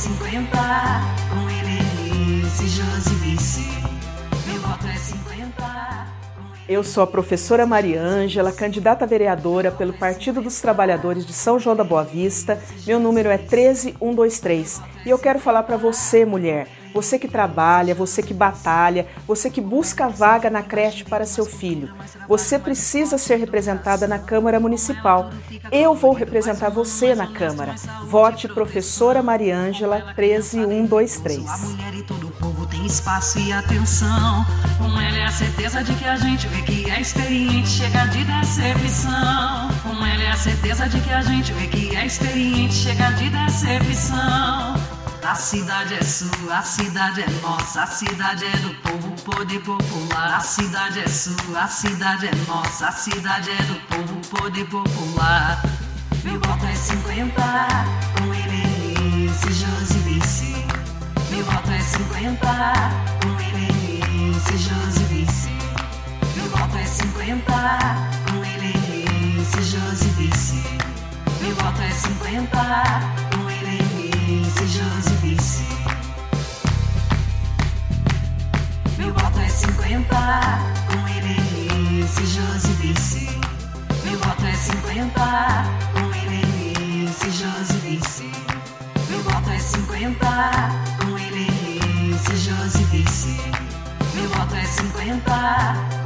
50, com. Meu voto é 50. Eu sou a professora Maria Ângela, candidata vereadora pelo Partido dos Trabalhadores de São João da Boa Vista. Meu número é 13123 e eu quero falar para você, mulher, você que trabalha, você que batalha, você que busca vaga na creche para seu filho. Você precisa ser representada na Câmara Municipal. Eu vou representar você na Câmara. Vote professora Maria Ângela 13123. A mulher e todo o povo tem espaço e atenção. Com ela é a certeza de que a gente vê que é experiente, chega de decepção. Com ela é a certeza de que a gente vê que é experiente, chega de decepção. A cidade é sua, a cidade é nossa, a cidade é do povo, poder popular. A cidade é sua, a cidade é nossa, a cidade é do povo, poder popular. Meu voto é 50, com Helenice, Josi Vice. Meu voto é 50, com Helenice, Josi Vice. Meu voto é 50, com Helenice, Josi Vice. Meu voto é 50, 50, com Helenice, Josi Vice. Meu voto é 50, com Helenice, Josi Vice. Meu voto é 50, com Helenice, Josi Vice. Meu voto é 50,